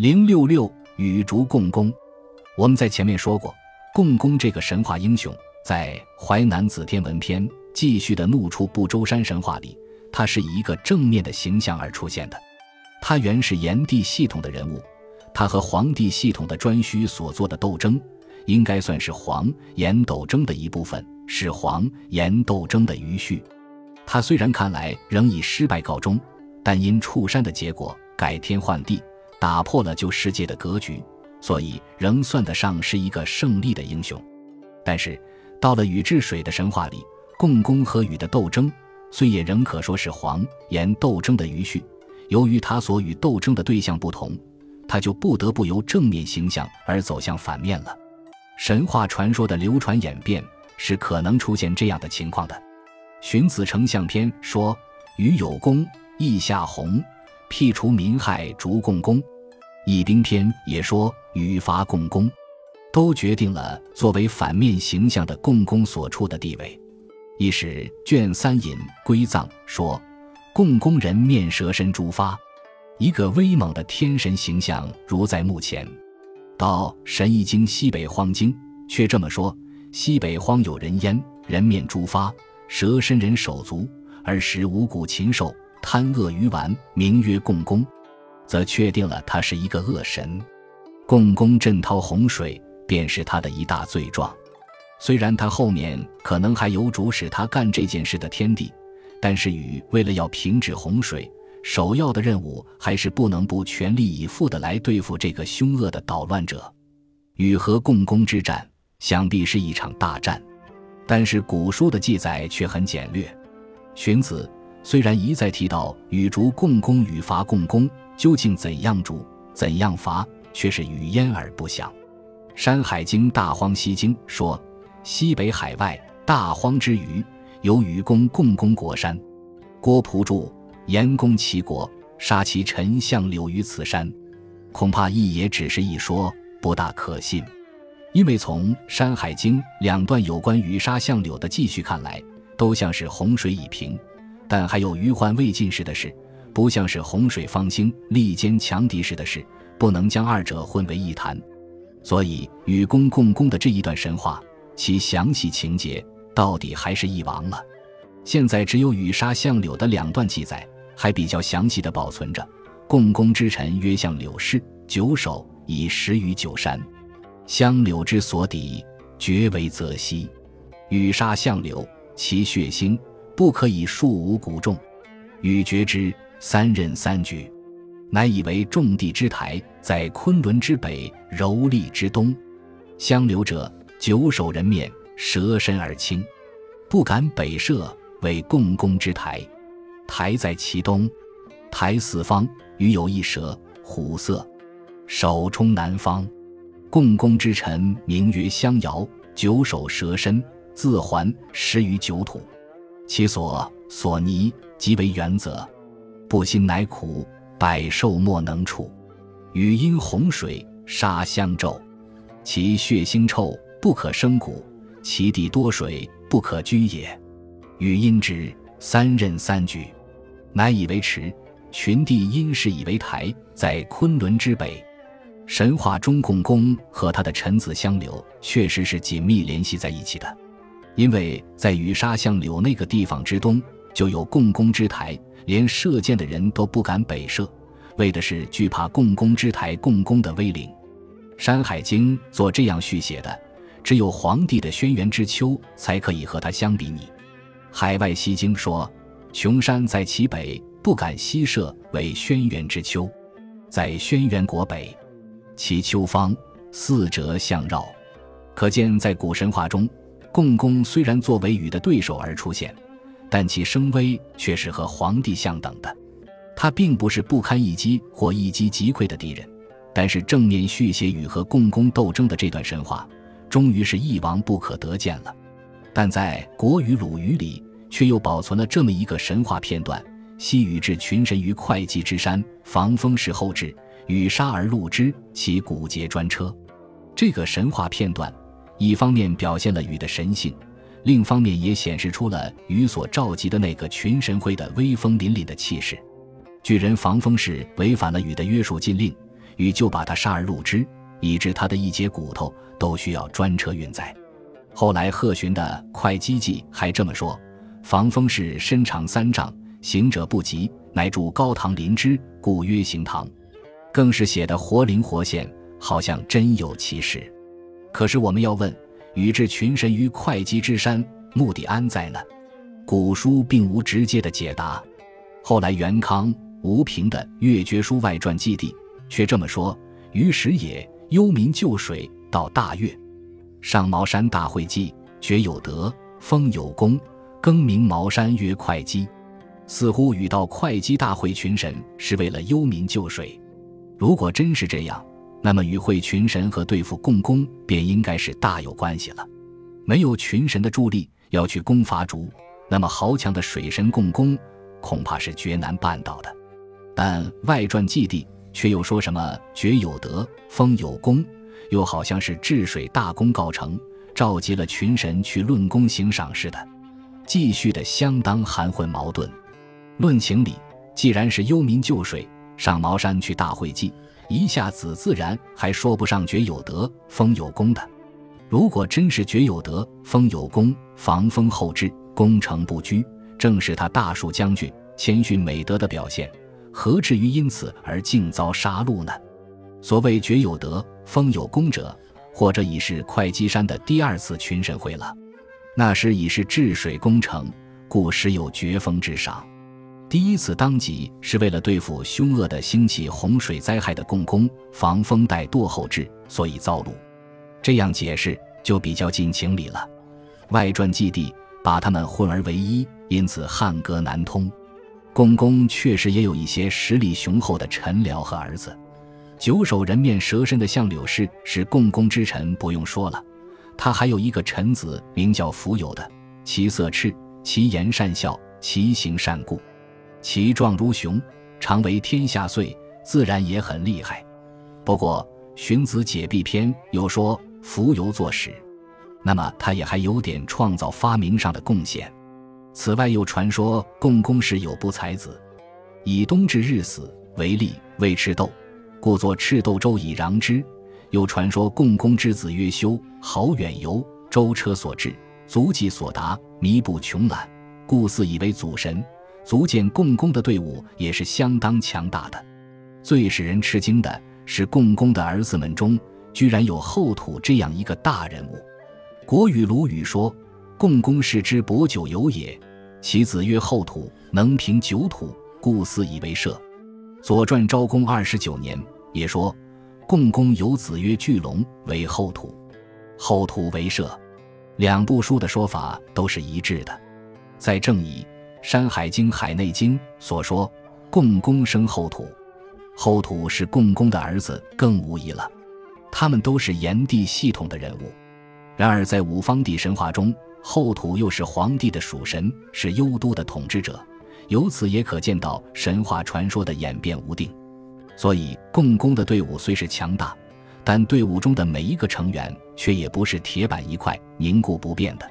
零六六与烛共工，我们在前面说过，共工这个神话英雄，在《淮南子·天文篇》继续的怒触不周山神话里，他是以一个正面的形象而出现的。他原是炎帝系统的人物，他和黄帝系统的颛顼所做的斗争，应该算是黄炎斗争的一部分，是黄炎斗争的余绪。他虽然看来仍以失败告终，但因触山的结果改天换地，打破了旧世界的格局，所以仍算得上是一个胜利的英雄。但是到了禹治水的神话里，共工和禹的斗争，虽也仍可说是黄炎斗争的余绪。由于他所与斗争的对象不同，他就不得不由正面形象而走向反面了。神话传说的流传演变是可能出现这样的情况的。《荀子·丞相篇》说：“禹有功，义下弘，辟除民害，逐共工。”《易兵篇》也说：“与伐共工，都决定了作为反面形象的共工所处的地位。”《一是》卷三引归藏说：“共工人面蛇身诸发，一个威猛的天神形象如在目前。”到《神异经·西北荒经》却这么说：“西北荒有人焉，人面诸发。”蛇身人手足，而食五谷禽兽，贪恶鱼丸，名曰共工，则确定了他是一个恶神。共工震涛洪水，便是他的一大罪状。虽然他后面可能还有主使他干这件事的天地，但是禹为了要平止洪水，首要的任务还是不能不全力以赴的来对付这个凶恶的捣乱者。禹和共工之战，想必是一场大战。但是古书的记载却很简略。荀子虽然一再提到禹逐共工与伐共工究竟怎样竹怎样伐，却是语焉而不详。《山海经·大荒西经》说：“西北海外大荒之余，有禹攻共工国山。郭璞注：严攻其国，杀其臣相柳于此山。恐怕亦也只是一说，不大可信。”因为从《山海经》两段有关羽杀相柳的记叙看来，都像是洪水已平，但还有余患未尽时的事，不像是洪水方兴、力坚强敌时的事，不能将二者混为一谈。所以，与公共工的这一段神话，其详细情节到底还是一亡了。现在只有羽杀相柳的两段记载，还比较详细的保存着。共工之臣曰相柳氏，九首，以食于九山。相柳之所抵，绝为泽西。禹杀相柳，其血腥不可以数五谷众。禹绝之，三任三举，乃以为众地之台，在昆仑之北，柔利之东。相柳者，九首人面，蛇身而轻，不敢北涉，为共工之台。台在其东，台四方，余有一蛇，虎色，首冲南方。共工之臣名曰相尧，九首蛇身，自环食于九土，其所所泥即为原则，不心乃苦，百兽莫能处。禹因洪水杀相纣，其血腥臭，不可生谷，其地多水，不可居也。禹因之，三任三举，乃以为池。群帝因是以为台，在昆仑之北。神话中，共工和他的臣子相柳确实是紧密联系在一起的，因为在羽沙相柳那个地方之东就有共工之台，连射箭的人都不敢北射，为的是惧怕共工之台共工的威灵。《山海经》做这样续写的，只有黄帝的轩辕之丘才可以和他相比拟。《海外西经》说：“穷山在其北，不敢西射，为轩辕之丘，在轩辕国北。”其丘方四折相绕，可见在古神话中，共工虽然作为禹的对手而出现，但其声威却是和黄帝相等的。他并不是不堪一击或一击即溃的敌人，但是正面续写禹和共工斗争的这段神话，终于是一亡不可得见了。但在《国语·鲁语》里，却又保存了这么一个神话片段：西禹置群神于会稽之山，防风时后至。禹杀而戮之，其骨节专车。这个神话片段，一方面表现了禹的神性，另一方面也显示出了禹所召集的那个群神会的威风凛凛的气势。巨人防风氏违反了禹的约束禁令，禹就把他杀而入之，以致他的一节骨头都需要专车运载。后来贺询的《会稽记》还这么说：“防风氏身长三丈，行者不及，乃筑高堂临之，故曰行堂。”更是写得活灵活现，好像真有其事。可是我们要问：禹置群神于会稽之山，目的安在呢？古书并无直接的解答。后来元康、吴平的《越绝书外传记》地却这么说：“于时也，忧民救水，到大岳。”上茅山大会稽，觉有德，封有功，更名茅山曰会稽。似乎禹到会稽大会群神是为了忧民救水。如果真是这样，那么与会群神和对付共工便应该是大有关系了。没有群神的助力，要去攻伐竹，那么豪强的水神共工恐怕是绝难办到的。但外传记地却又说什么绝有德，封有功。又好像是治水大功告成，召集了群神去论功行赏似的，继续的相当含混矛盾。论情理，既然是忧民救水，上茅山去大会稽，一下子自然还说不上觉有德、封有功的。如果真是觉有德、封有功，防风后至，攻城不居，正是他大树将军谦逊美德的表现，何至于因此而竟遭杀戮呢？所谓绝有德、封有功者，或者已是会稽山的第二次群神会了。那时已是治水工程，故时有绝峰之赏。第一次当即是为了对付凶恶的兴起洪水灾害的共工，防风带堕后至，所以造路。这样解释就比较近情理了。外传记地把他们混而为一，因此汉格难通。共工确实也有一些实力雄厚的臣僚和儿子。九首人面蛇身的相柳氏是共工之臣，不用说了。他还有一个臣子，名叫苻友的，其色赤，其言善笑，其行善故，其状如熊，常为天下岁，自然也很厉害。不过《荀子·解弊篇》有说苻游作史，那么他也还有点创造发明上的贡献。此外，又传说共工时有不才子，以冬至日死为例，谓赤豆。故作赤豆粥以攘之。又传说共工之子曰修，好远游，舟车所至，足迹所达，弥不穷览，故似以为祖神。足见共工的队伍也是相当强大的。最使人吃惊的是，共工的儿子们中居然有后土这样一个大人物。国语鲁语说：“共工是之博九游也，其子曰后土，能平九土，故似以为社。”《左传》昭公二十九年也说，共工有子曰巨龙，为后土，后土为社。两部书的说法都是一致的。在《正义山海经·海内经》所说，共工生后土，后土是共工的儿子，更无疑了。他们都是炎帝系统的人物。然而，在五方帝神话中，后土又是皇帝的属神，是幽都的统治者。由此也可见到神话传说的演变无定，所以共工的队伍虽是强大，但队伍中的每一个成员却也不是铁板一块、凝固不变的。